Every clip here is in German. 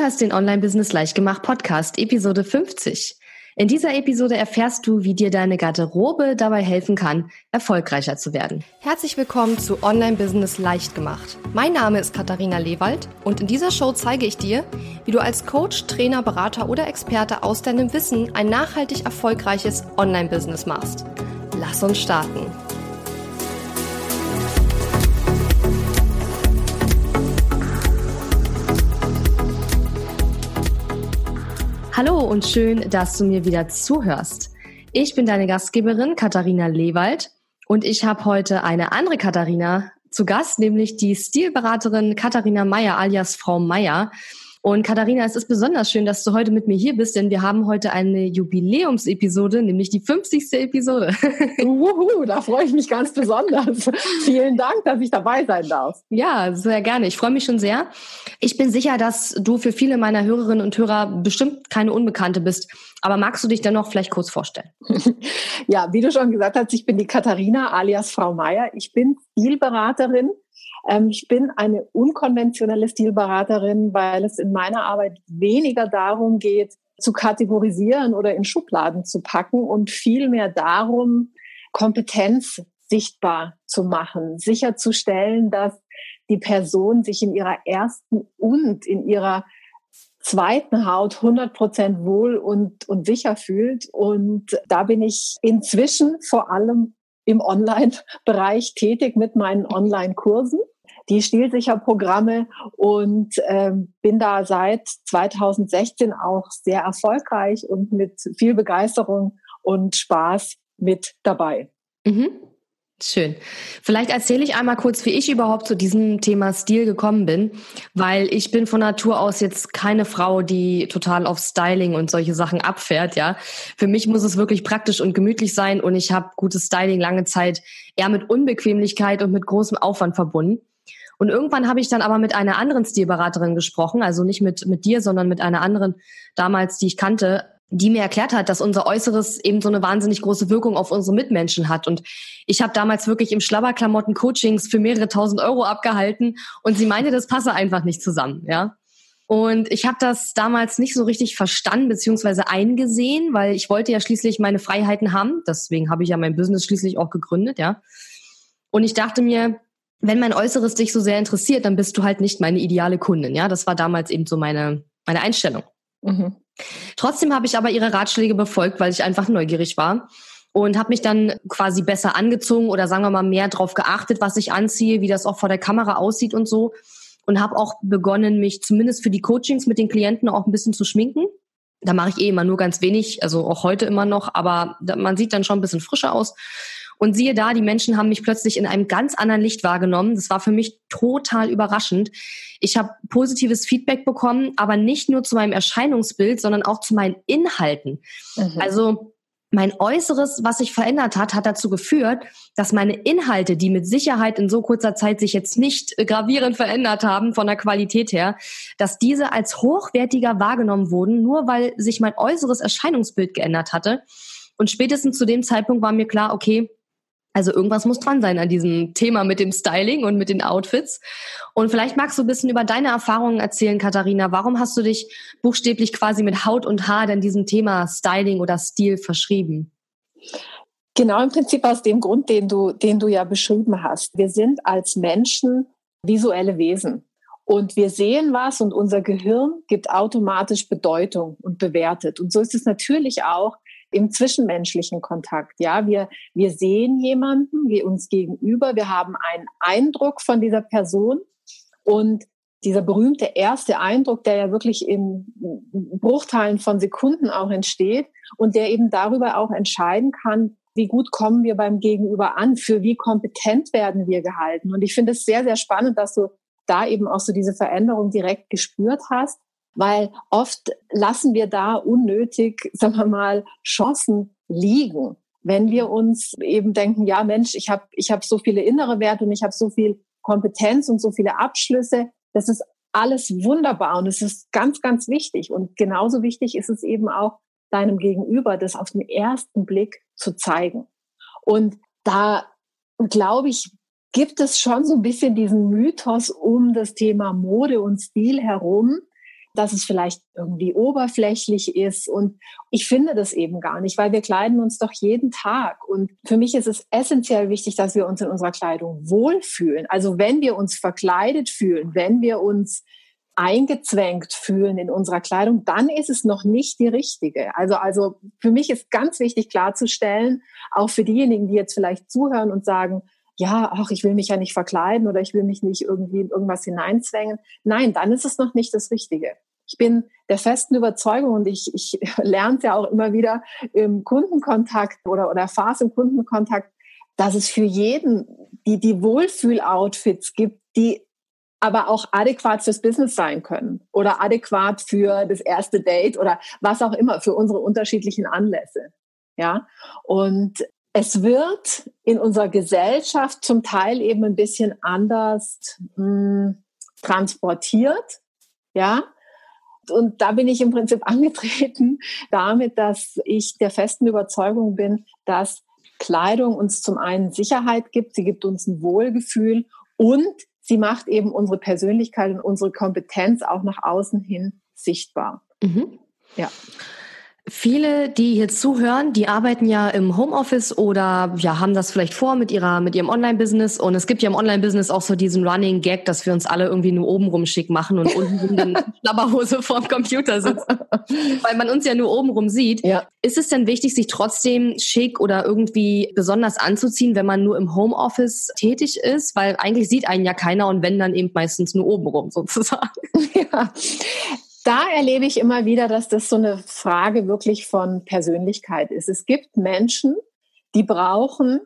hörst den Online-Business Leichtgemacht Podcast, Episode 50. In dieser Episode erfährst du, wie dir deine Garderobe dabei helfen kann, erfolgreicher zu werden. Herzlich willkommen zu Online-Business Leichtgemacht. Mein Name ist Katharina Lewald und in dieser Show zeige ich dir, wie du als Coach, Trainer, Berater oder Experte aus deinem Wissen ein nachhaltig erfolgreiches Online-Business machst. Lass uns starten. Hallo und schön, dass du mir wieder zuhörst. Ich bin deine Gastgeberin Katharina Lewald und ich habe heute eine andere Katharina zu Gast, nämlich die Stilberaterin Katharina Meyer alias Frau Meyer. Und Katharina, es ist besonders schön, dass du heute mit mir hier bist, denn wir haben heute eine Jubiläumsepisode, nämlich die 50. Episode. Wuhu, da freue ich mich ganz besonders. Vielen Dank, dass ich dabei sein darf. Ja, sehr gerne. Ich freue mich schon sehr. Ich bin sicher, dass du für viele meiner Hörerinnen und Hörer bestimmt keine Unbekannte bist. Aber magst du dich dennoch vielleicht kurz vorstellen? ja, wie du schon gesagt hast, ich bin die Katharina alias Frau Meier. Ich bin Stilberaterin ähm, ich bin eine unkonventionelle Stilberaterin, weil es in meiner Arbeit weniger darum geht, zu kategorisieren oder in Schubladen zu packen und vielmehr darum, Kompetenz sichtbar zu machen, sicherzustellen, dass die Person sich in ihrer ersten und in ihrer zweiten Haut 100 Prozent wohl und, und sicher fühlt. Und da bin ich inzwischen vor allem im Online-Bereich tätig mit meinen Online-Kursen die Stilsicherprogramme und ähm, bin da seit 2016 auch sehr erfolgreich und mit viel Begeisterung und Spaß mit dabei. Mhm. Schön. Vielleicht erzähle ich einmal kurz, wie ich überhaupt zu diesem Thema Stil gekommen bin, weil ich bin von Natur aus jetzt keine Frau, die total auf Styling und solche Sachen abfährt, ja. Für mich muss es wirklich praktisch und gemütlich sein und ich habe gutes Styling lange Zeit eher mit Unbequemlichkeit und mit großem Aufwand verbunden. Und irgendwann habe ich dann aber mit einer anderen Stilberaterin gesprochen, also nicht mit, mit dir, sondern mit einer anderen damals, die ich kannte, die mir erklärt hat, dass unser Äußeres eben so eine wahnsinnig große Wirkung auf unsere Mitmenschen hat. Und ich habe damals wirklich im Schlabberklamotten Coachings für mehrere tausend Euro abgehalten und sie meinte, das passe einfach nicht zusammen, ja. Und ich habe das damals nicht so richtig verstanden beziehungsweise eingesehen, weil ich wollte ja schließlich meine Freiheiten haben. Deswegen habe ich ja mein Business schließlich auch gegründet, ja. Und ich dachte mir, wenn mein Äußeres dich so sehr interessiert, dann bist du halt nicht meine ideale Kundin. Ja, das war damals eben so meine, meine Einstellung. Mhm. Trotzdem habe ich aber ihre Ratschläge befolgt, weil ich einfach neugierig war und habe mich dann quasi besser angezogen oder sagen wir mal mehr darauf geachtet, was ich anziehe, wie das auch vor der Kamera aussieht und so. Und habe auch begonnen, mich zumindest für die Coachings mit den Klienten auch ein bisschen zu schminken. Da mache ich eh immer nur ganz wenig, also auch heute immer noch, aber man sieht dann schon ein bisschen frischer aus. Und siehe da, die Menschen haben mich plötzlich in einem ganz anderen Licht wahrgenommen. Das war für mich total überraschend. Ich habe positives Feedback bekommen, aber nicht nur zu meinem Erscheinungsbild, sondern auch zu meinen Inhalten. Mhm. Also mein Äußeres, was sich verändert hat, hat dazu geführt, dass meine Inhalte, die mit Sicherheit in so kurzer Zeit sich jetzt nicht gravierend verändert haben von der Qualität her, dass diese als hochwertiger wahrgenommen wurden, nur weil sich mein äußeres Erscheinungsbild geändert hatte. Und spätestens zu dem Zeitpunkt war mir klar, okay, also irgendwas muss dran sein an diesem Thema mit dem Styling und mit den Outfits. Und vielleicht magst du ein bisschen über deine Erfahrungen erzählen, Katharina. Warum hast du dich buchstäblich quasi mit Haut und Haar denn diesem Thema Styling oder Stil verschrieben? Genau im Prinzip aus dem Grund, den du, den du ja beschrieben hast. Wir sind als Menschen visuelle Wesen. Und wir sehen was und unser Gehirn gibt automatisch Bedeutung und bewertet. Und so ist es natürlich auch im zwischenmenschlichen Kontakt. Ja, wir, wir sehen jemanden, wir uns gegenüber, wir haben einen Eindruck von dieser Person und dieser berühmte erste Eindruck, der ja wirklich in Bruchteilen von Sekunden auch entsteht und der eben darüber auch entscheiden kann, wie gut kommen wir beim Gegenüber an, für wie kompetent werden wir gehalten. Und ich finde es sehr, sehr spannend, dass du da eben auch so diese Veränderung direkt gespürt hast weil oft lassen wir da unnötig, sagen wir mal, Chancen liegen. Wenn wir uns eben denken, ja Mensch, ich habe ich hab so viele innere Werte und ich habe so viel Kompetenz und so viele Abschlüsse, das ist alles wunderbar und es ist ganz, ganz wichtig. Und genauso wichtig ist es eben auch deinem Gegenüber, das auf den ersten Blick zu zeigen. Und da glaube ich, gibt es schon so ein bisschen diesen Mythos um das Thema Mode und Stil herum, dass es vielleicht irgendwie oberflächlich ist. Und ich finde das eben gar nicht, weil wir kleiden uns doch jeden Tag. Und für mich ist es essentiell wichtig, dass wir uns in unserer Kleidung wohlfühlen. Also wenn wir uns verkleidet fühlen, wenn wir uns eingezwängt fühlen in unserer Kleidung, dann ist es noch nicht die richtige. Also, also für mich ist ganz wichtig klarzustellen, auch für diejenigen, die jetzt vielleicht zuhören und sagen, ja, ach, ich will mich ja nicht verkleiden oder ich will mich nicht irgendwie in irgendwas hineinzwängen. Nein, dann ist es noch nicht das Richtige. Ich bin der festen Überzeugung und ich, ich lerne es ja auch immer wieder im Kundenkontakt oder, oder erfahre im Kundenkontakt, dass es für jeden die, die Wohlfühl-Outfits gibt, die aber auch adäquat fürs Business sein können oder adäquat für das erste Date oder was auch immer, für unsere unterschiedlichen Anlässe. Ja, und es wird in unserer Gesellschaft zum Teil eben ein bisschen anders mh, hm, transportiert. Ja, und da bin ich im Prinzip angetreten damit, dass ich der festen Überzeugung bin, dass Kleidung uns zum einen Sicherheit gibt, sie gibt uns ein Wohlgefühl und sie macht eben unsere Persönlichkeit und unsere Kompetenz auch nach außen hin sichtbar. Mhm. Ja. Viele, die hier zuhören, die arbeiten ja im Homeoffice oder ja, haben das vielleicht vor mit ihrer, mit ihrem Online-Business. Und es gibt ja im Online-Business auch so diesen Running Gag, dass wir uns alle irgendwie nur obenrum schick machen und unten in Schlabberhose vorm Computer sitzen. Weil man uns ja nur obenrum sieht. Ja. Ist es denn wichtig, sich trotzdem schick oder irgendwie besonders anzuziehen, wenn man nur im Homeoffice tätig ist? Weil eigentlich sieht einen ja keiner und wenn dann eben meistens nur obenrum sozusagen. Ja da erlebe ich immer wieder, dass das so eine Frage wirklich von Persönlichkeit ist. Es gibt Menschen, die brauchen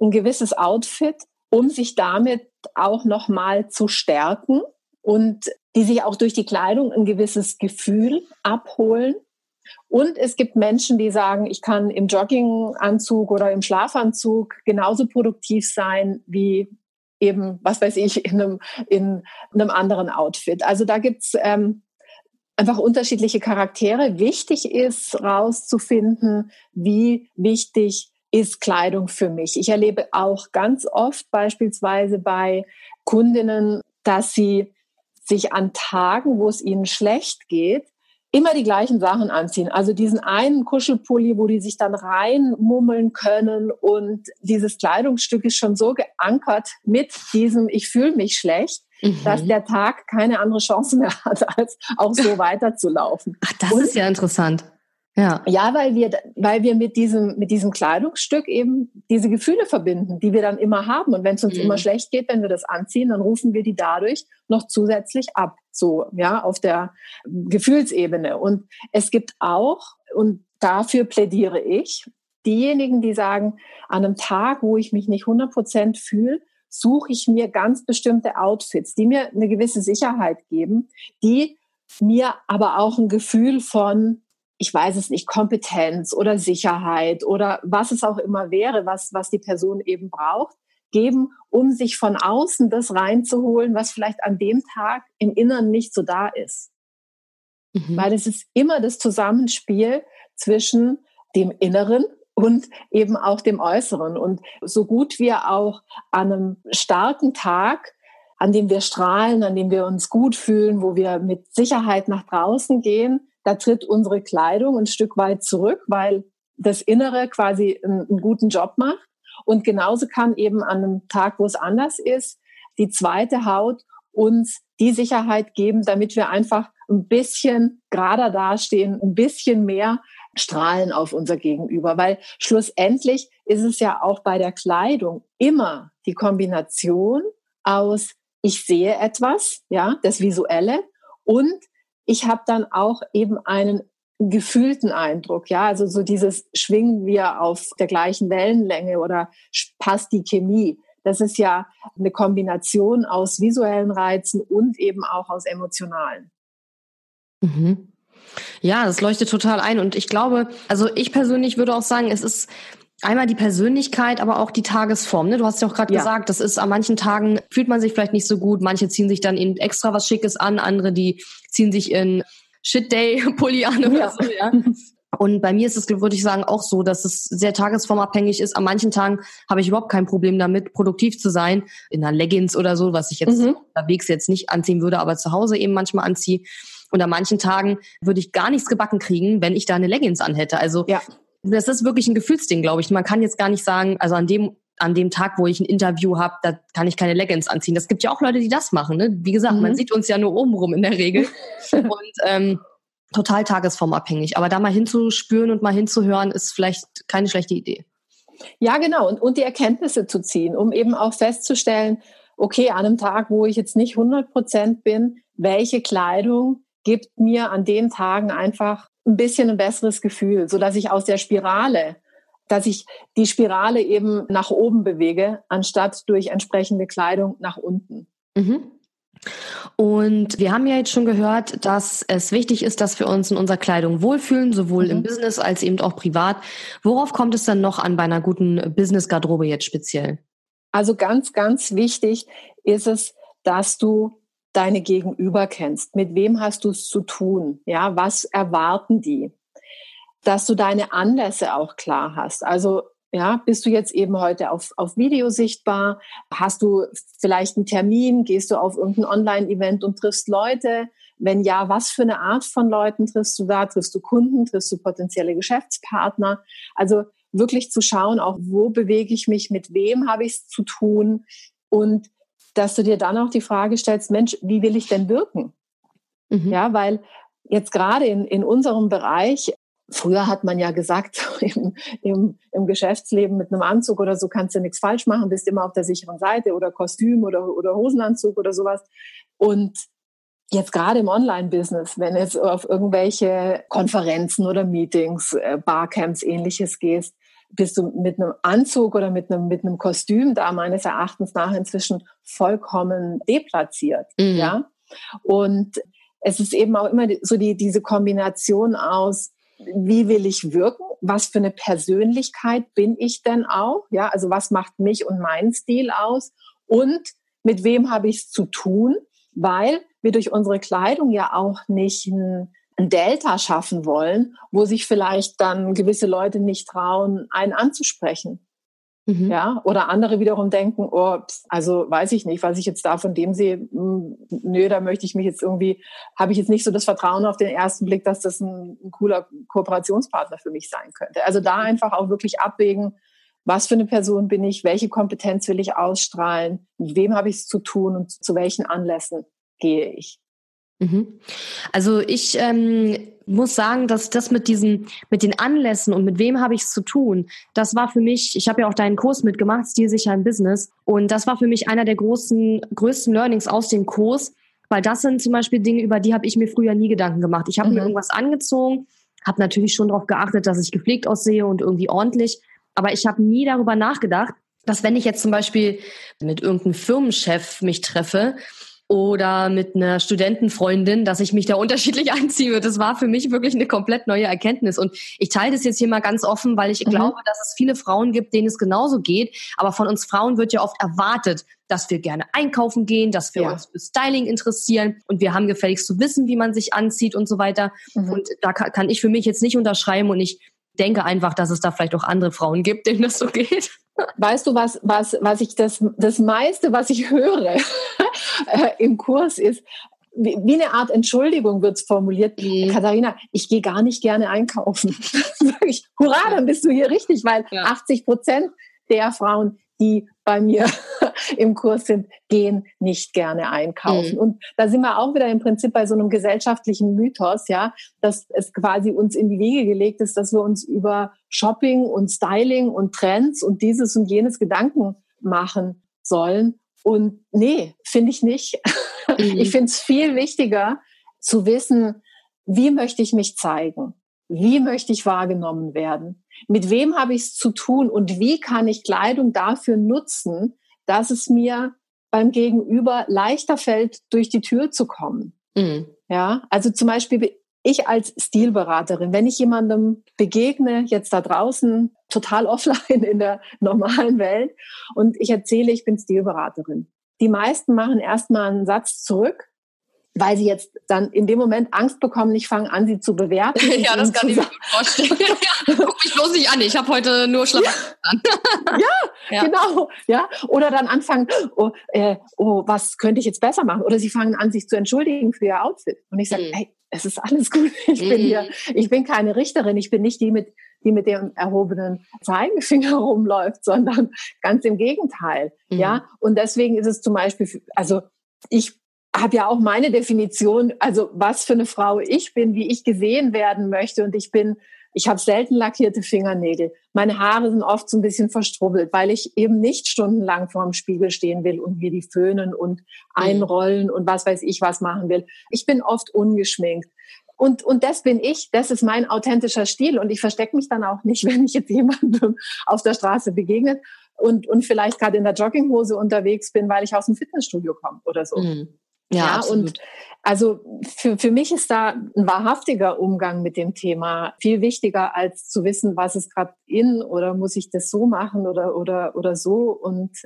ein gewisses Outfit, um sich damit auch nochmal zu stärken und die sich auch durch die Kleidung ein gewisses Gefühl abholen. Und es gibt Menschen, die sagen, ich kann im Jogginganzug oder im Schlafanzug genauso produktiv sein wie eben, was weiß ich, in einem, in einem anderen Outfit. Also da gibt's ähm, einfach unterschiedliche Charaktere. Wichtig ist rauszufinden, wie wichtig ist Kleidung für mich. Ich erlebe auch ganz oft beispielsweise bei Kundinnen, dass sie sich an Tagen, wo es ihnen schlecht geht, immer die gleichen Sachen anziehen. Also diesen einen Kuschelpulli, wo die sich dann reinmummeln können und dieses Kleidungsstück ist schon so geankert mit diesem Ich fühle mich schlecht, mhm. dass der Tag keine andere Chance mehr hat, als auch so weiterzulaufen. Ach, das und, ist ja interessant. Ja. ja, weil wir, weil wir mit diesem, mit diesem Kleidungsstück eben diese Gefühle verbinden, die wir dann immer haben. Und wenn es uns mhm. immer schlecht geht, wenn wir das anziehen, dann rufen wir die dadurch noch zusätzlich ab. So, ja, auf der Gefühlsebene. Und es gibt auch, und dafür plädiere ich, diejenigen, die sagen, an einem Tag, wo ich mich nicht 100 Prozent fühle, suche ich mir ganz bestimmte Outfits, die mir eine gewisse Sicherheit geben, die mir aber auch ein Gefühl von, ich weiß es nicht, Kompetenz oder Sicherheit oder was es auch immer wäre, was, was die Person eben braucht, geben, um sich von außen das reinzuholen, was vielleicht an dem Tag im Inneren nicht so da ist. Mhm. Weil es ist immer das Zusammenspiel zwischen dem Inneren und eben auch dem Äußeren. Und so gut wir auch an einem starken Tag, an dem wir strahlen, an dem wir uns gut fühlen, wo wir mit Sicherheit nach draußen gehen, da tritt unsere Kleidung ein Stück weit zurück, weil das Innere quasi einen, einen guten Job macht. Und genauso kann eben an einem Tag, wo es anders ist, die zweite Haut uns die Sicherheit geben, damit wir einfach ein bisschen gerader dastehen, ein bisschen mehr strahlen auf unser Gegenüber, weil schlussendlich ist es ja auch bei der Kleidung immer die Kombination aus ich sehe etwas, ja, das Visuelle und ich habe dann auch eben einen gefühlten Eindruck, ja, also so dieses schwingen wir auf der gleichen Wellenlänge oder passt die Chemie. Das ist ja eine Kombination aus visuellen Reizen und eben auch aus emotionalen. Mhm. Ja, das leuchtet total ein. Und ich glaube, also ich persönlich würde auch sagen, es ist einmal die Persönlichkeit, aber auch die Tagesform. Ne? Du hast ja auch gerade ja. gesagt, das ist an manchen Tagen fühlt man sich vielleicht nicht so gut. Manche ziehen sich dann in extra was Schickes an, andere die ziehen sich in Shit Day Pulli an oder ja. so. Ja. Und bei mir ist es, würde ich sagen, auch so, dass es sehr tagesformabhängig ist. An manchen Tagen habe ich überhaupt kein Problem damit, produktiv zu sein, in einer Leggings oder so, was ich jetzt mhm. unterwegs jetzt nicht anziehen würde, aber zu Hause eben manchmal anziehe. Und an manchen Tagen würde ich gar nichts gebacken kriegen, wenn ich da eine Leggings anhätte. Also ja. das ist wirklich ein Gefühlsding, glaube ich. Man kann jetzt gar nicht sagen, also an dem an dem Tag, wo ich ein Interview habe, da kann ich keine Leggings anziehen. Das gibt ja auch Leute, die das machen. Ne? Wie gesagt, mhm. man sieht uns ja nur obenrum in der Regel. und ähm, total tagesformabhängig. Aber da mal hinzuspüren und mal hinzuhören, ist vielleicht keine schlechte Idee. Ja, genau. Und, und die Erkenntnisse zu ziehen, um eben auch festzustellen, okay, an einem Tag, wo ich jetzt nicht 100 Prozent bin, welche Kleidung gibt mir an den Tagen einfach ein bisschen ein besseres Gefühl, so dass ich aus der Spirale, dass ich die Spirale eben nach oben bewege, anstatt durch entsprechende Kleidung nach unten. Mhm. Und wir haben ja jetzt schon gehört, dass es wichtig ist, dass wir uns in unserer Kleidung wohlfühlen, sowohl mhm. im Business als eben auch privat. Worauf kommt es dann noch an bei einer guten Business-Garderobe jetzt speziell? Also ganz, ganz wichtig ist es, dass du deine Gegenüber kennst. Mit wem hast du es zu tun? Ja, was erwarten die? Dass du deine Anlässe auch klar hast. Also ja, bist du jetzt eben heute auf, auf Video sichtbar? Hast du vielleicht einen Termin? Gehst du auf irgendein Online-Event und triffst Leute? Wenn ja, was für eine Art von Leuten triffst du da? Triffst du Kunden? Triffst du potenzielle Geschäftspartner? Also wirklich zu schauen, auch wo bewege ich mich, mit wem habe ich es zu tun und dass du dir dann auch die Frage stellst, Mensch, wie will ich denn wirken? Mhm. Ja, weil jetzt gerade in, in unserem Bereich Früher hat man ja gesagt, im, im, im, Geschäftsleben mit einem Anzug oder so kannst du nichts falsch machen, bist immer auf der sicheren Seite oder Kostüm oder, oder Hosenanzug oder sowas. Und jetzt gerade im Online-Business, wenn du auf irgendwelche Konferenzen oder Meetings, äh, Barcamps, ähnliches gehst, bist du mit einem Anzug oder mit einem, mit einem Kostüm da meines Erachtens nach inzwischen vollkommen deplatziert. Mhm. Ja. Und es ist eben auch immer so die, diese Kombination aus, wie will ich wirken? Was für eine Persönlichkeit bin ich denn auch? Ja, also was macht mich und meinen Stil aus? Und mit wem habe ich es zu tun? Weil wir durch unsere Kleidung ja auch nicht ein, ein Delta schaffen wollen, wo sich vielleicht dann gewisse Leute nicht trauen, einen anzusprechen. Mhm. Ja, oder andere wiederum denken, oh, also weiß ich nicht, was ich jetzt da von dem sehe, hm, nö, da möchte ich mich jetzt irgendwie, habe ich jetzt nicht so das Vertrauen auf den ersten Blick, dass das ein, ein cooler Kooperationspartner für mich sein könnte. Also da einfach auch wirklich abwägen, was für eine Person bin ich, welche Kompetenz will ich ausstrahlen, mit wem habe ich es zu tun und zu welchen Anlässen gehe ich. Mhm. Also ich ähm, muss sagen, dass das mit diesen, mit den Anlässen und mit wem habe ich es zu tun, das war für mich, ich habe ja auch deinen Kurs mitgemacht, Stilsicher im Business, und das war für mich einer der großen, größten Learnings aus dem Kurs, weil das sind zum Beispiel Dinge, über die habe ich mir früher nie Gedanken gemacht. Ich habe mhm. mir irgendwas angezogen, habe natürlich schon darauf geachtet, dass ich gepflegt aussehe und irgendwie ordentlich, aber ich habe nie darüber nachgedacht, dass wenn ich jetzt zum Beispiel mit irgendeinem Firmenchef mich treffe, oder mit einer Studentenfreundin, dass ich mich da unterschiedlich anziehe. Das war für mich wirklich eine komplett neue Erkenntnis. Und ich teile das jetzt hier mal ganz offen, weil ich mhm. glaube, dass es viele Frauen gibt, denen es genauso geht. Aber von uns Frauen wird ja oft erwartet, dass wir gerne einkaufen gehen, dass wir ja. uns für Styling interessieren und wir haben gefälligst zu wissen, wie man sich anzieht und so weiter. Mhm. Und da kann, kann ich für mich jetzt nicht unterschreiben und ich denke einfach, dass es da vielleicht auch andere Frauen gibt, denen das so geht. Weißt du, was, was, was ich das, das meiste, was ich höre äh, im Kurs ist, wie, wie eine Art Entschuldigung wird es formuliert. Mhm. Katharina, ich gehe gar nicht gerne einkaufen. ich, hurra, dann bist du hier richtig, weil ja. 80 Prozent der Frauen, die bei mir im Kurs sind, gehen nicht gerne einkaufen. Mhm. Und da sind wir auch wieder im Prinzip bei so einem gesellschaftlichen Mythos, ja, dass es quasi uns in die Wege gelegt ist, dass wir uns über Shopping und Styling und Trends und dieses und jenes Gedanken machen sollen. Und nee, finde ich nicht. Mhm. Ich finde es viel wichtiger zu wissen, wie möchte ich mich zeigen? Wie möchte ich wahrgenommen werden? Mit wem habe ich es zu tun? Und wie kann ich Kleidung dafür nutzen, dass es mir beim Gegenüber leichter fällt, durch die Tür zu kommen? Mhm. Ja, also zum Beispiel ich als Stilberaterin, wenn ich jemandem begegne, jetzt da draußen, total offline in der normalen Welt, und ich erzähle, ich bin Stilberaterin. Die meisten machen erstmal einen Satz zurück weil sie jetzt dann in dem Moment Angst bekommen, ich fange an, sie zu bewerten. ja, das kann ich mir gut vorstellen. ja, guck mich bloß nicht an, ich habe heute nur Schlaf an. ja, ja, genau. Ja, oder dann anfangen, oh, äh, oh, was könnte ich jetzt besser machen? Oder sie fangen an, sich zu entschuldigen für ihr Outfit. Und ich sage, mhm. hey, es ist alles gut. Ich mhm. bin hier, ich bin keine Richterin, ich bin nicht die mit, die mit dem erhobenen Zeigefinger rumläuft, sondern ganz im Gegenteil. Mhm. Ja, und deswegen ist es zum Beispiel, also ich habe ja auch meine Definition, also was für eine Frau ich bin, wie ich gesehen werden möchte. Und ich bin, ich habe selten lackierte Fingernägel. Meine Haare sind oft so ein bisschen verstrubbelt, weil ich eben nicht stundenlang vor dem Spiegel stehen will und mir die föhnen und mhm. einrollen und was weiß ich was machen will. Ich bin oft ungeschminkt. Und, und das bin ich, das ist mein authentischer Stil. Und ich verstecke mich dann auch nicht, wenn ich jetzt jemandem auf der Straße begegnet und, und vielleicht gerade in der Jogginghose unterwegs bin, weil ich aus dem Fitnessstudio komme oder so. Mhm. Ja, ja und also für, für mich ist da ein wahrhaftiger Umgang mit dem Thema viel wichtiger, als zu wissen, was ist gerade in oder muss ich das so machen oder, oder, oder so. Und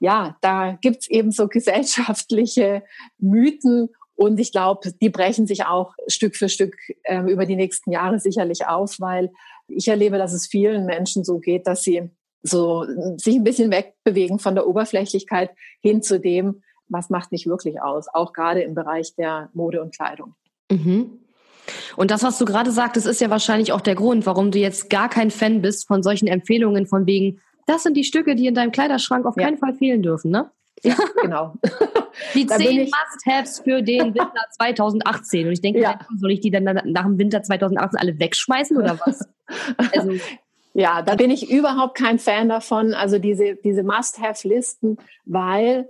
ja, da gibt's eben so gesellschaftliche Mythen und ich glaube, die brechen sich auch Stück für Stück äh, über die nächsten Jahre sicherlich auf, weil ich erlebe, dass es vielen Menschen so geht, dass sie so sich ein bisschen wegbewegen von der Oberflächlichkeit hin zu dem, was macht mich wirklich aus, auch gerade im Bereich der Mode und Kleidung. Mhm. Und das, was du gerade sagtest, ist ja wahrscheinlich auch der Grund, warum du jetzt gar kein Fan bist von solchen Empfehlungen von wegen, das sind die Stücke, die in deinem Kleiderschrank auf ja. keinen Fall fehlen dürfen, ne? Ja, genau. die zehn Must-Haves für den Winter 2018. Und ich denke, ja. soll ich die dann nach dem Winter 2018 alle wegschmeißen oder was? Also, ja, da bin ich überhaupt kein Fan davon. Also diese, diese Must-Have-Listen, weil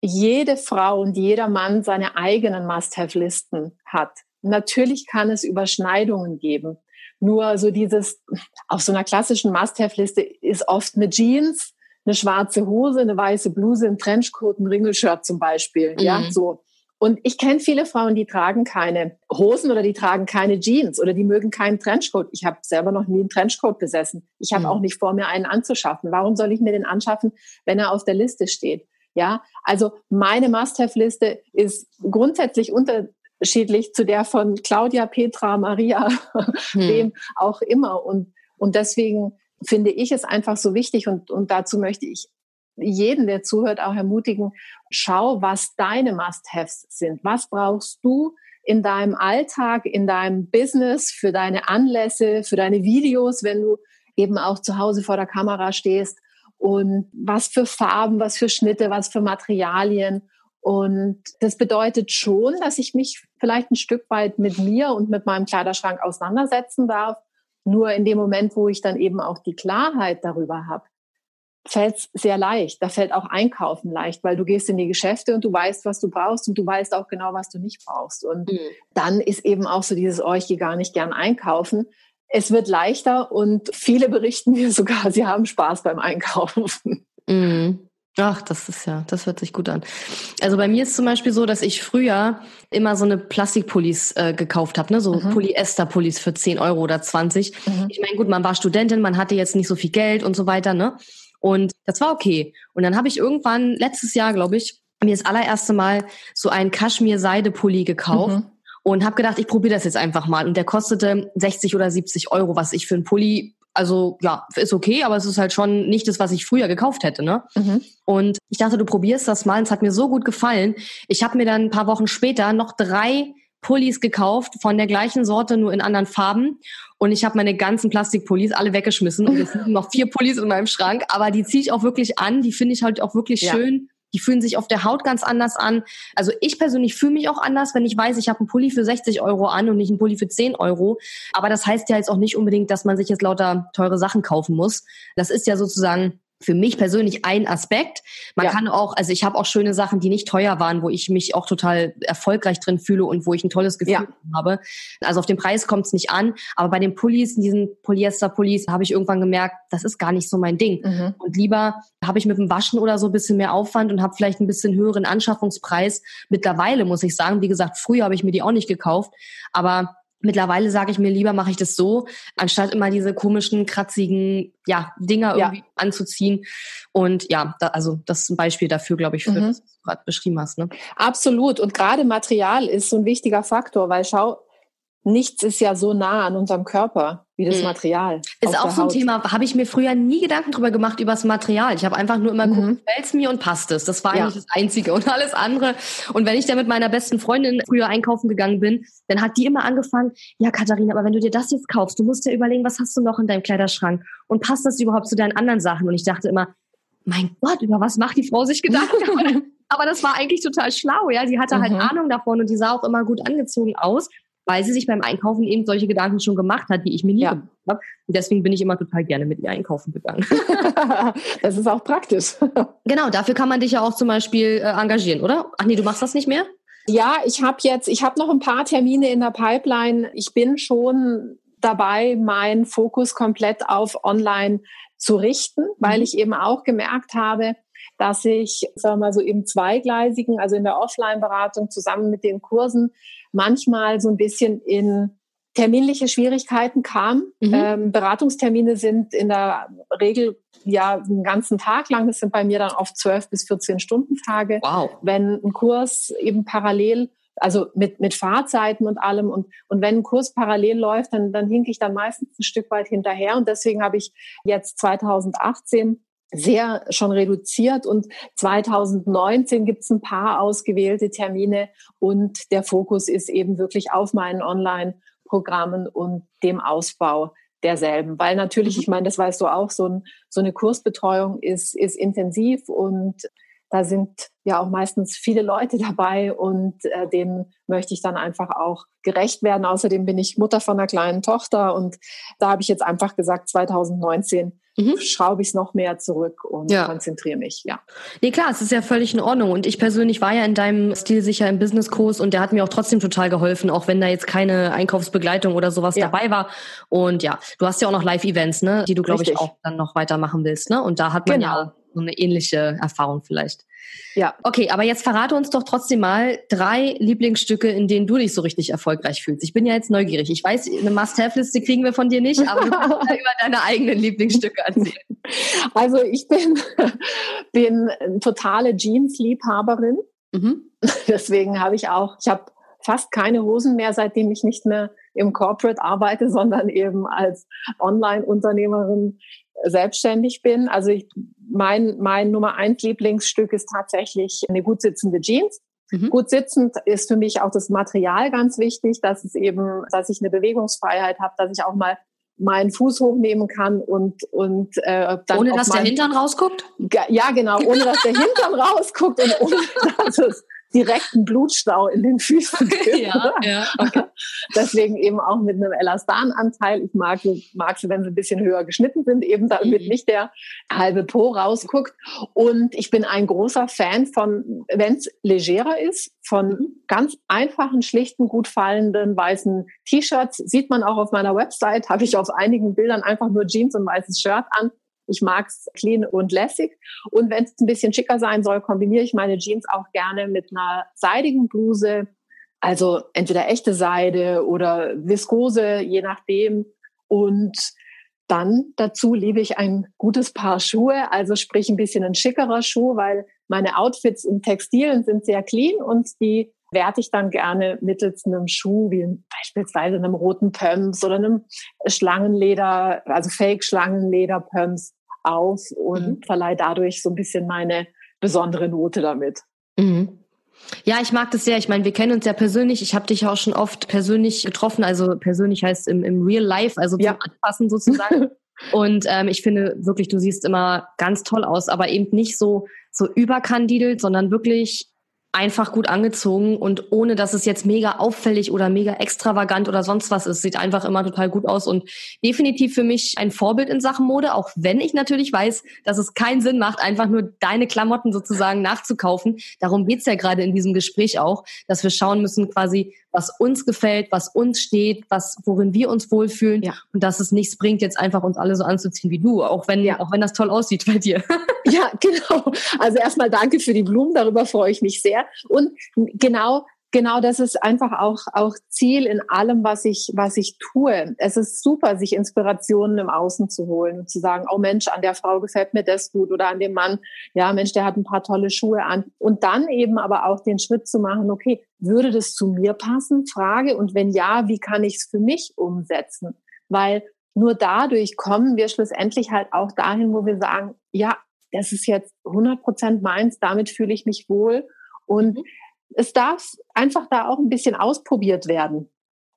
jede Frau und jeder Mann seine eigenen Must-Have-Listen hat. Natürlich kann es Überschneidungen geben. Nur so dieses, auf so einer klassischen Must-Have-Liste ist oft eine Jeans, eine schwarze Hose, eine weiße Bluse, ein Trenchcoat, ein Ringelshirt zum Beispiel. Mhm. Ja, so. Und ich kenne viele Frauen, die tragen keine Hosen oder die tragen keine Jeans oder die mögen keinen Trenchcoat. Ich habe selber noch nie einen Trenchcoat besessen. Ich habe mhm. auch nicht vor, mir einen anzuschaffen. Warum soll ich mir den anschaffen, wenn er auf der Liste steht? Ja, also meine Must-Have-Liste ist grundsätzlich unterschiedlich zu der von Claudia, Petra, Maria, hm. wem auch immer. Und, und deswegen finde ich es einfach so wichtig und, und dazu möchte ich jeden, der zuhört, auch ermutigen, schau, was deine Must-Haves sind. Was brauchst du in deinem Alltag, in deinem Business, für deine Anlässe, für deine Videos, wenn du eben auch zu Hause vor der Kamera stehst und was für Farben, was für Schnitte, was für Materialien. Und das bedeutet schon, dass ich mich vielleicht ein Stück weit mit mir und mit meinem Kleiderschrank auseinandersetzen darf. Nur in dem Moment, wo ich dann eben auch die Klarheit darüber habe, fällt es sehr leicht. Da fällt auch Einkaufen leicht, weil du gehst in die Geschäfte und du weißt, was du brauchst und du weißt auch genau, was du nicht brauchst. Und mhm. dann ist eben auch so dieses, oh, ich gehe gar nicht gern einkaufen, es wird leichter und viele berichten mir sogar, sie haben Spaß beim Einkaufen. Mhm. Ach, das ist ja, das hört sich gut an. Also bei mir ist zum Beispiel so, dass ich früher immer so eine Plastikpullis äh, gekauft habe, ne? so mhm. Polyester-Pullis für 10 Euro oder 20. Mhm. Ich meine, gut, man war Studentin, man hatte jetzt nicht so viel Geld und so weiter, ne? Und das war okay. Und dann habe ich irgendwann, letztes Jahr, glaube ich, mir das allererste Mal so einen Kaschmir-Seide-Pulli gekauft. Mhm und habe gedacht, ich probiere das jetzt einfach mal. Und der kostete 60 oder 70 Euro, was ich für einen Pulli, also ja, ist okay, aber es ist halt schon nicht das, was ich früher gekauft hätte. Ne? Mhm. Und ich dachte, du probierst das mal. Und es hat mir so gut gefallen. Ich habe mir dann ein paar Wochen später noch drei Pullis gekauft von der gleichen Sorte, nur in anderen Farben. Und ich habe meine ganzen Plastikpullis alle weggeschmissen. Und es sind noch vier Pullis in meinem Schrank. Aber die ziehe ich auch wirklich an. Die finde ich halt auch wirklich ja. schön. Die fühlen sich auf der Haut ganz anders an. Also ich persönlich fühle mich auch anders, wenn ich weiß, ich habe einen Pulli für 60 Euro an und nicht einen Pulli für 10 Euro. Aber das heißt ja jetzt auch nicht unbedingt, dass man sich jetzt lauter teure Sachen kaufen muss. Das ist ja sozusagen für mich persönlich ein Aspekt. Man ja. kann auch, also ich habe auch schöne Sachen, die nicht teuer waren, wo ich mich auch total erfolgreich drin fühle und wo ich ein tolles Gefühl ja. habe. Also auf den Preis kommt es nicht an, aber bei den Pullis, diesen Polyester-Pullis, habe ich irgendwann gemerkt, das ist gar nicht so mein Ding. Mhm. Und lieber habe ich mit dem Waschen oder so ein bisschen mehr Aufwand und habe vielleicht ein bisschen höheren Anschaffungspreis. Mittlerweile muss ich sagen, wie gesagt, früher habe ich mir die auch nicht gekauft, aber Mittlerweile sage ich mir lieber, mache ich das so, anstatt immer diese komischen, kratzigen ja, Dinger ja. irgendwie anzuziehen. Und ja, da, also das ist ein Beispiel dafür, glaube ich, für mhm. was du gerade beschrieben hast. Ne? Absolut. Und gerade Material ist so ein wichtiger Faktor, weil schau, nichts ist ja so nah an unserem Körper wie das mhm. Material. Ist auch so ein Thema, habe ich mir früher nie Gedanken drüber gemacht, über das Material. Ich habe einfach nur immer mhm. fällt mir und passt es. Das war ja. eigentlich das Einzige und alles andere. Und wenn ich da mit meiner besten Freundin früher einkaufen gegangen bin, dann hat die immer angefangen, ja Katharina, aber wenn du dir das jetzt kaufst, du musst ja überlegen, was hast du noch in deinem Kleiderschrank und passt das überhaupt zu deinen anderen Sachen? Und ich dachte immer, mein Gott, über was macht die Frau sich Gedanken? aber das war eigentlich total schlau, ja. Sie hatte halt mhm. Ahnung davon und die sah auch immer gut angezogen aus weil sie sich beim Einkaufen eben solche Gedanken schon gemacht hat, die ich mir nie ja. gemacht habe. Und deswegen bin ich immer total gerne mit ihr einkaufen gegangen. das ist auch praktisch. Genau, dafür kann man dich ja auch zum Beispiel äh, engagieren, oder? Ach nee, du machst das nicht mehr? Ja, ich habe jetzt, ich habe noch ein paar Termine in der Pipeline. Ich bin schon dabei, meinen Fokus komplett auf Online zu richten, weil mhm. ich eben auch gemerkt habe, dass ich, sagen wir mal so im zweigleisigen, also in der Offline-Beratung zusammen mit den Kursen manchmal so ein bisschen in terminliche Schwierigkeiten kam. Mhm. Ähm, Beratungstermine sind in der Regel ja einen ganzen Tag lang. Das sind bei mir dann oft zwölf bis 14 Stunden Tage. Wow. Wenn ein Kurs eben parallel also mit, mit Fahrzeiten und allem. Und, und wenn ein Kurs parallel läuft, dann, dann hinke ich dann meistens ein Stück weit hinterher. Und deswegen habe ich jetzt 2018 sehr schon reduziert und 2019 gibt es ein paar ausgewählte Termine und der Fokus ist eben wirklich auf meinen Online-Programmen und dem Ausbau derselben. Weil natürlich, mhm. ich meine, das weißt du auch, so, ein, so eine Kursbetreuung ist, ist intensiv und da sind ja auch meistens viele Leute dabei und äh, denen möchte ich dann einfach auch gerecht werden. Außerdem bin ich Mutter von einer kleinen Tochter und da habe ich jetzt einfach gesagt, 2019 mhm. schraube ich es noch mehr zurück und ja. konzentriere mich, ja. Nee, klar, es ist ja völlig in Ordnung. Und ich persönlich war ja in deinem Stil sicher im Businesskurs und der hat mir auch trotzdem total geholfen, auch wenn da jetzt keine Einkaufsbegleitung oder sowas ja. dabei war. Und ja, du hast ja auch noch Live-Events, ne, die du, glaube ich, auch dann noch weitermachen willst, ne? Und da hat man genau. ja so eine ähnliche Erfahrung vielleicht. Ja. Okay, aber jetzt verrate uns doch trotzdem mal drei Lieblingsstücke, in denen du dich so richtig erfolgreich fühlst. Ich bin ja jetzt neugierig. Ich weiß, eine Must-Have-Liste kriegen wir von dir nicht, aber du kannst über deine eigenen Lieblingsstücke erzählen. Also ich bin, bin eine totale Jeans-Liebhaberin. Mhm. Deswegen habe ich auch, ich habe fast keine Hosen mehr, seitdem ich nicht mehr im Corporate arbeite, sondern eben als Online-Unternehmerin selbstständig bin. Also ich, mein, mein Nummer eins Lieblingsstück ist tatsächlich eine gut sitzende Jeans. Mhm. Gut sitzend ist für mich auch das Material ganz wichtig, dass es eben, dass ich eine Bewegungsfreiheit habe, dass ich auch mal meinen Fuß hochnehmen kann und und äh, dann ohne dass der Hintern rausguckt. Ja, genau, ohne dass der Hintern rausguckt und ohne dass es direkten Blutstau in den Füßen gibt. ja, ja, okay. Deswegen eben auch mit einem Elastananteil. Ich mag, mag sie, wenn sie ein bisschen höher geschnitten sind, eben damit mhm. nicht der halbe Po rausguckt. Und ich bin ein großer Fan von, wenn es legerer ist, von mhm. ganz einfachen, schlichten, gut fallenden weißen T-Shirts. Sieht man auch auf meiner Website, habe ich auf einigen Bildern einfach nur Jeans und weißes Shirt an. Ich mag's clean und lässig. Und wenn es ein bisschen schicker sein soll, kombiniere ich meine Jeans auch gerne mit einer seidigen Bluse. Also entweder echte Seide oder Viskose, je nachdem. Und dann dazu liebe ich ein gutes Paar Schuhe, also sprich ein bisschen ein schickerer Schuh, weil meine Outfits im Textilen sind sehr clean und die werte ich dann gerne mittels einem Schuh, wie beispielsweise einem roten Pumps oder einem Schlangenleder, also Fake-Schlangenleder-Pumps auf und mhm. verleihe dadurch so ein bisschen meine besondere Note damit. Mhm. Ja, ich mag das sehr. Ich meine, wir kennen uns ja persönlich. Ich habe dich auch schon oft persönlich getroffen. Also persönlich heißt im, im Real Life, also ja. zum Anfassen sozusagen. Und ähm, ich finde wirklich, du siehst immer ganz toll aus, aber eben nicht so so überkandidelt, sondern wirklich einfach gut angezogen und ohne dass es jetzt mega auffällig oder mega extravagant oder sonst was ist. Sieht einfach immer total gut aus und definitiv für mich ein Vorbild in Sachen Mode, auch wenn ich natürlich weiß, dass es keinen Sinn macht, einfach nur deine Klamotten sozusagen nachzukaufen. Darum geht's ja gerade in diesem Gespräch auch, dass wir schauen müssen quasi, was uns gefällt, was uns steht, was, worin wir uns wohlfühlen ja. und dass es nichts bringt, jetzt einfach uns alle so anzuziehen wie du, auch wenn, ja. auch wenn das toll aussieht bei dir. Ja, genau. Also erstmal danke für die Blumen, darüber freue ich mich sehr. Und genau genau das ist einfach auch, auch Ziel in allem, was ich, was ich tue. Es ist super, sich Inspirationen im Außen zu holen und zu sagen, oh Mensch, an der Frau gefällt mir das gut oder an dem Mann, ja Mensch, der hat ein paar tolle Schuhe an. Und dann eben aber auch den Schritt zu machen, okay, würde das zu mir passen? Frage. Und wenn ja, wie kann ich es für mich umsetzen? Weil nur dadurch kommen wir schlussendlich halt auch dahin, wo wir sagen, ja, das ist jetzt 100 Prozent meins, damit fühle ich mich wohl. Und mhm es darf einfach da auch ein bisschen ausprobiert werden.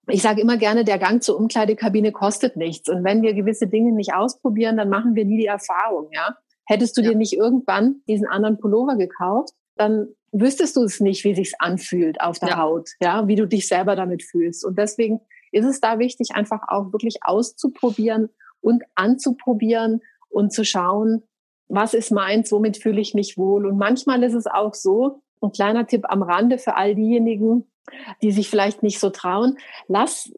Ich sage immer gerne, der Gang zur Umkleidekabine kostet nichts. Und wenn wir gewisse Dinge nicht ausprobieren, dann machen wir nie die Erfahrung. Ja? Hättest du ja. dir nicht irgendwann diesen anderen Pullover gekauft, dann wüsstest du es nicht, wie sich's anfühlt auf der ja. Haut, ja, wie du dich selber damit fühlst. Und deswegen ist es da wichtig, einfach auch wirklich auszuprobieren und anzuprobieren und zu schauen, was ist meins, womit fühle ich mich wohl. Und manchmal ist es auch so, ein kleiner Tipp am Rande für all diejenigen, die sich vielleicht nicht so trauen. Lass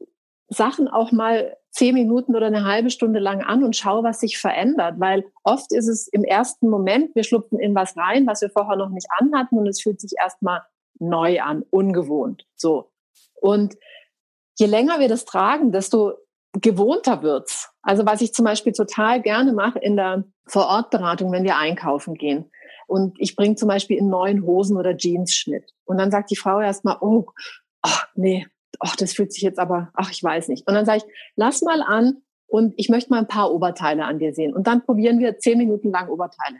Sachen auch mal zehn Minuten oder eine halbe Stunde lang an und schau, was sich verändert. Weil oft ist es im ersten Moment, wir schlupfen in was rein, was wir vorher noch nicht anhatten und es fühlt sich erstmal neu an, ungewohnt. So. Und je länger wir das tragen, desto gewohnter wird's. Also was ich zum Beispiel total gerne mache in der Vorortberatung, wenn wir einkaufen gehen. Und ich bringe zum Beispiel in neuen Hosen oder Jeans-Schnitt. Und dann sagt die Frau erstmal, oh, ach, nee, ach, das fühlt sich jetzt aber, ach, ich weiß nicht. Und dann sage ich, lass mal an und ich möchte mal ein paar Oberteile an dir sehen. Und dann probieren wir zehn Minuten lang Oberteile.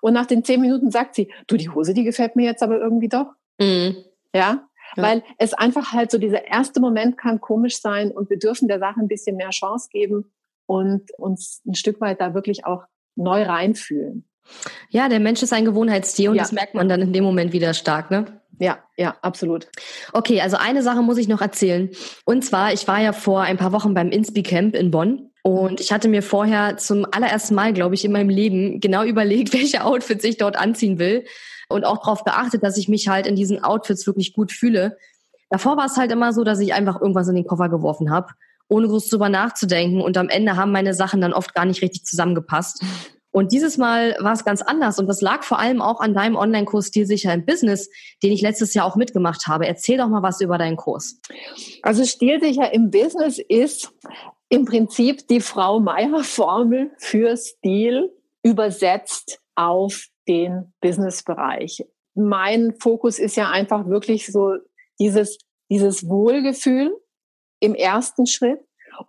Und nach den zehn Minuten sagt sie, du, die Hose, die gefällt mir jetzt aber irgendwie doch. Mhm. Ja? ja? Weil es einfach halt so dieser erste Moment kann komisch sein und wir dürfen der Sache ein bisschen mehr Chance geben und uns ein Stück weit da wirklich auch neu reinfühlen. Ja, der Mensch ist ein Gewohnheitstier und ja. das merkt man dann in dem Moment wieder stark, ne? Ja, ja, absolut. Okay, also eine Sache muss ich noch erzählen. Und zwar, ich war ja vor ein paar Wochen beim Inspi Camp in Bonn und ich hatte mir vorher zum allerersten Mal, glaube ich, in meinem Leben genau überlegt, welche Outfits ich dort anziehen will und auch darauf geachtet, dass ich mich halt in diesen Outfits wirklich gut fühle. Davor war es halt immer so, dass ich einfach irgendwas in den Koffer geworfen habe, ohne groß drüber nachzudenken und am Ende haben meine Sachen dann oft gar nicht richtig zusammengepasst. Und dieses Mal war es ganz anders und das lag vor allem auch an deinem Online-Kurs Stilsicher im Business, den ich letztes Jahr auch mitgemacht habe. Erzähl doch mal was über deinen Kurs. Also Stilsicher im Business ist im Prinzip die Frau Meier Formel für Stil übersetzt auf den Businessbereich. Mein Fokus ist ja einfach wirklich so dieses, dieses Wohlgefühl im ersten Schritt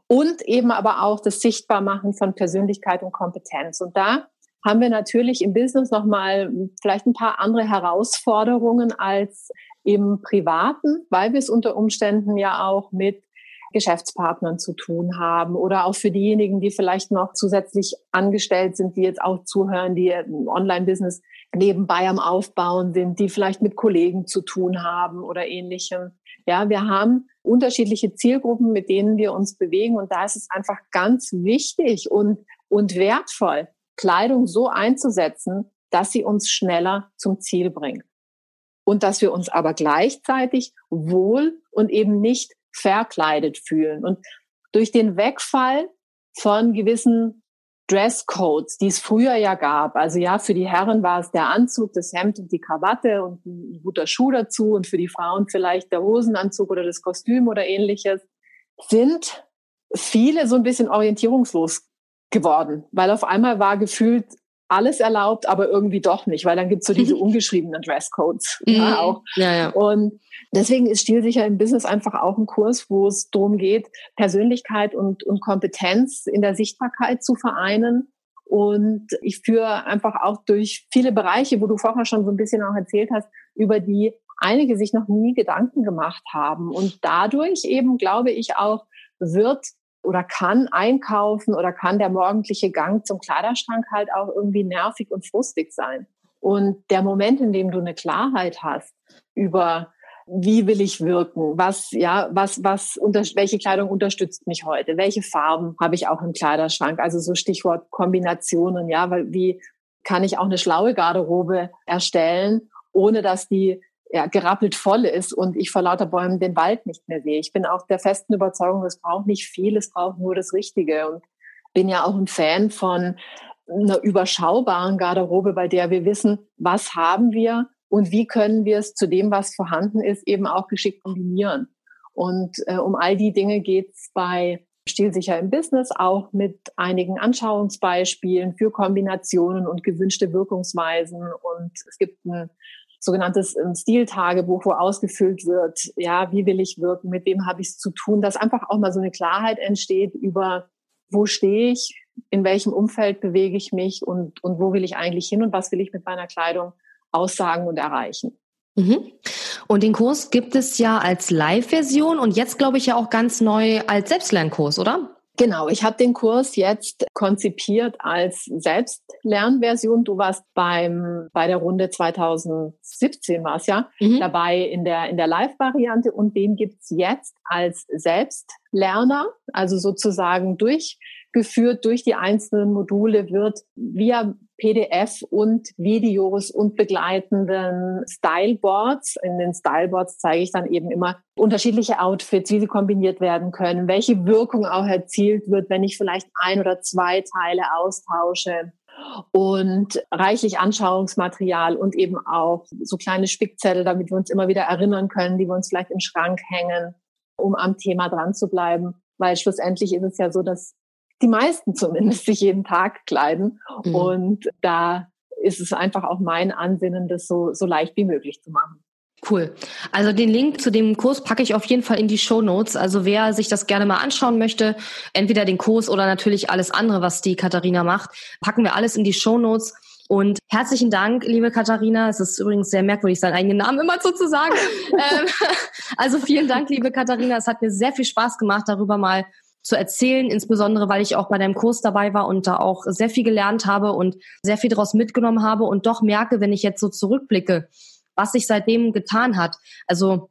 und eben aber auch das Sichtbarmachen von Persönlichkeit und Kompetenz. Und da haben wir natürlich im Business nochmal vielleicht ein paar andere Herausforderungen als im Privaten, weil wir es unter Umständen ja auch mit Geschäftspartnern zu tun haben oder auch für diejenigen, die vielleicht noch zusätzlich angestellt sind, die jetzt auch zuhören, die Online-Business nebenbei am Aufbauen sind, die vielleicht mit Kollegen zu tun haben oder ähnlichem. Ja, wir haben unterschiedliche Zielgruppen, mit denen wir uns bewegen. Und da ist es einfach ganz wichtig und, und wertvoll, Kleidung so einzusetzen, dass sie uns schneller zum Ziel bringt. Und dass wir uns aber gleichzeitig wohl und eben nicht verkleidet fühlen. Und durch den Wegfall von gewissen Dresscodes, die es früher ja gab. Also ja, für die Herren war es der Anzug, das Hemd und die Krawatte und ein guter Schuh dazu und für die Frauen vielleicht der Hosenanzug oder das Kostüm oder ähnliches, sind viele so ein bisschen orientierungslos geworden, weil auf einmal war gefühlt alles erlaubt, aber irgendwie doch nicht, weil dann gibt's so diese ungeschriebenen Dresscodes ja, mhm. auch. Ja, ja. Und deswegen ist Stilsicher im Business einfach auch ein Kurs, wo es darum geht, Persönlichkeit und, und Kompetenz in der Sichtbarkeit zu vereinen. Und ich führe einfach auch durch viele Bereiche, wo du vorher schon so ein bisschen auch erzählt hast, über die einige sich noch nie Gedanken gemacht haben. Und dadurch eben, glaube ich, auch wird oder kann einkaufen oder kann der morgendliche Gang zum Kleiderschrank halt auch irgendwie nervig und frustig sein. Und der Moment, in dem du eine Klarheit hast über wie will ich wirken? Was, ja, was, was, unter, welche Kleidung unterstützt mich heute? Welche Farben habe ich auch im Kleiderschrank? Also so Stichwort Kombinationen, ja, weil wie kann ich auch eine schlaue Garderobe erstellen, ohne dass die ja, gerappelt voll ist und ich vor lauter Bäumen den Wald nicht mehr sehe. Ich bin auch der festen Überzeugung, es braucht nicht viel, es braucht nur das Richtige und bin ja auch ein Fan von einer überschaubaren Garderobe, bei der wir wissen, was haben wir und wie können wir es zu dem, was vorhanden ist, eben auch geschickt kombinieren. Und äh, um all die Dinge geht's bei Stilsicher im Business auch mit einigen Anschauungsbeispielen für Kombinationen und gewünschte Wirkungsweisen. Und es gibt ein sogenanntes Stiltagebuch, wo ausgefüllt wird, ja, wie will ich wirken, mit wem habe ich es zu tun, dass einfach auch mal so eine Klarheit entsteht über, wo stehe ich, in welchem Umfeld bewege ich mich und, und wo will ich eigentlich hin und was will ich mit meiner Kleidung aussagen und erreichen. Mhm. Und den Kurs gibt es ja als Live-Version und jetzt glaube ich ja auch ganz neu als Selbstlernkurs, oder? Genau, ich habe den Kurs jetzt konzipiert als Selbstlernversion. Du warst beim bei der Runde 2017 war es ja mhm. dabei in der in der Live-Variante und den gibt's jetzt als Selbstlerner, also sozusagen durchgeführt durch die einzelnen Module wird via PDF und Videos und begleitenden Styleboards. In den Styleboards zeige ich dann eben immer unterschiedliche Outfits, wie sie kombiniert werden können, welche Wirkung auch erzielt wird, wenn ich vielleicht ein oder zwei Teile austausche und reichlich Anschauungsmaterial und eben auch so kleine Spickzettel, damit wir uns immer wieder erinnern können, die wir uns vielleicht im Schrank hängen, um am Thema dran zu bleiben. Weil schlussendlich ist es ja so, dass die meisten zumindest sich jeden Tag kleiden. Mhm. Und da ist es einfach auch mein Ansinnen, das so, so leicht wie möglich zu machen. Cool. Also den Link zu dem Kurs packe ich auf jeden Fall in die Show Notes. Also wer sich das gerne mal anschauen möchte, entweder den Kurs oder natürlich alles andere, was die Katharina macht, packen wir alles in die Show Notes. Und herzlichen Dank, liebe Katharina. Es ist übrigens sehr merkwürdig, seinen eigenen Namen immer so zu sagen. Ähm, also vielen Dank, liebe Katharina. Es hat mir sehr viel Spaß gemacht, darüber mal zu erzählen, insbesondere weil ich auch bei deinem Kurs dabei war und da auch sehr viel gelernt habe und sehr viel daraus mitgenommen habe und doch merke, wenn ich jetzt so zurückblicke, was sich seitdem getan hat. Also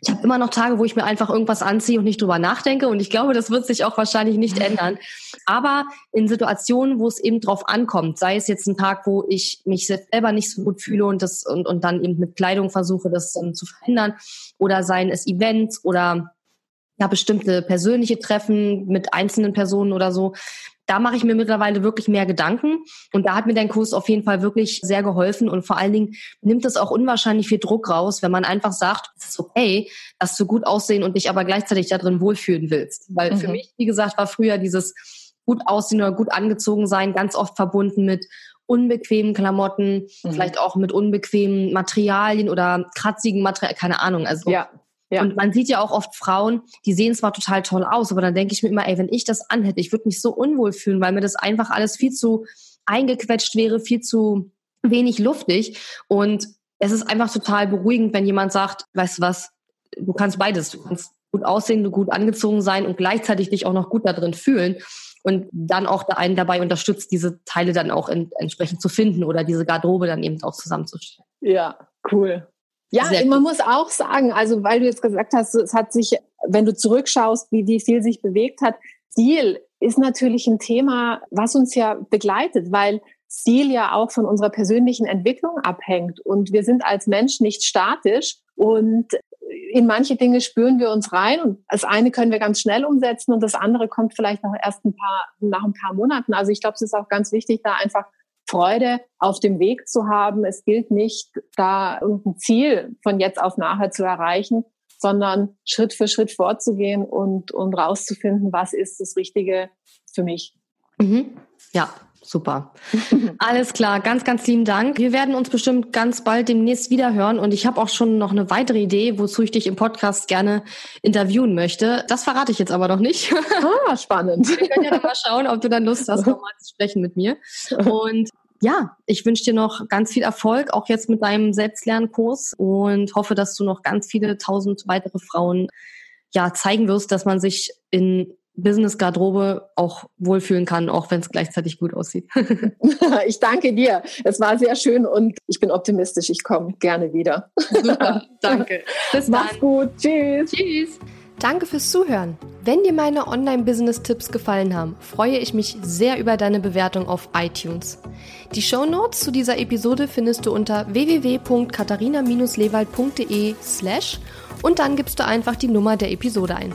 ich habe immer noch Tage, wo ich mir einfach irgendwas anziehe und nicht drüber nachdenke. Und ich glaube, das wird sich auch wahrscheinlich nicht ändern. Aber in Situationen, wo es eben drauf ankommt, sei es jetzt ein Tag, wo ich mich selber nicht so gut fühle und das und, und dann eben mit Kleidung versuche, das dann zu verändern, oder seien es Events oder ja, bestimmte persönliche Treffen mit einzelnen Personen oder so. Da mache ich mir mittlerweile wirklich mehr Gedanken. Und da hat mir dein Kurs auf jeden Fall wirklich sehr geholfen. Und vor allen Dingen nimmt es auch unwahrscheinlich viel Druck raus, wenn man einfach sagt, es ist okay, dass du gut aussehen und dich aber gleichzeitig da drin wohlfühlen willst. Weil mhm. für mich, wie gesagt, war früher dieses gut aussehen oder gut angezogen sein ganz oft verbunden mit unbequemen Klamotten, mhm. vielleicht auch mit unbequemen Materialien oder kratzigen Materialien, keine Ahnung. Also ja. Ja. Und man sieht ja auch oft Frauen, die sehen zwar total toll aus, aber dann denke ich mir immer, ey, wenn ich das anhätte, ich würde mich so unwohl fühlen, weil mir das einfach alles viel zu eingequetscht wäre, viel zu wenig luftig. Und es ist einfach total beruhigend, wenn jemand sagt, weißt du was, du kannst beides. Du kannst gut aussehen, du gut angezogen sein und gleichzeitig dich auch noch gut da drin fühlen und dann auch einen dabei unterstützt, diese Teile dann auch in, entsprechend zu finden oder diese Garderobe dann eben auch zusammenzustellen. Ja, cool. Ja, man muss auch sagen, also weil du jetzt gesagt hast, es hat sich, wenn du zurückschaust, wie, wie viel sich bewegt hat, Stil ist natürlich ein Thema, was uns ja begleitet, weil Stil ja auch von unserer persönlichen Entwicklung abhängt. Und wir sind als Mensch nicht statisch und in manche Dinge spüren wir uns rein und das eine können wir ganz schnell umsetzen und das andere kommt vielleicht noch erst ein paar, nach ein paar Monaten. Also ich glaube, es ist auch ganz wichtig, da einfach Freude auf dem Weg zu haben. Es gilt nicht, da irgendein Ziel von jetzt auf nachher zu erreichen, sondern Schritt für Schritt vorzugehen und, und rauszufinden, was ist das Richtige für mich. Mhm. Ja, Super. Alles klar, ganz, ganz lieben Dank. Wir werden uns bestimmt ganz bald demnächst wieder hören und ich habe auch schon noch eine weitere Idee, wozu ich dich im Podcast gerne interviewen möchte. Das verrate ich jetzt aber noch nicht. Ah, spannend. Wir können ja dann mal schauen, ob du dann Lust hast, nochmal zu sprechen mit mir. Und ja, ich wünsche dir noch ganz viel Erfolg, auch jetzt mit deinem Selbstlernkurs und hoffe, dass du noch ganz viele tausend weitere Frauen ja zeigen wirst, dass man sich in Business-Garderobe auch wohlfühlen kann, auch wenn es gleichzeitig gut aussieht. ich danke dir. Es war sehr schön und ich bin optimistisch. Ich komme gerne wieder. Super, danke. Bis Mach's dann. gut. Tschüss. Tschüss. Danke fürs Zuhören. Wenn dir meine Online-Business-Tipps gefallen haben, freue ich mich sehr über deine Bewertung auf iTunes. Die Show Notes zu dieser Episode findest du unter www.katharina-lewald.de slash und dann gibst du einfach die Nummer der Episode ein.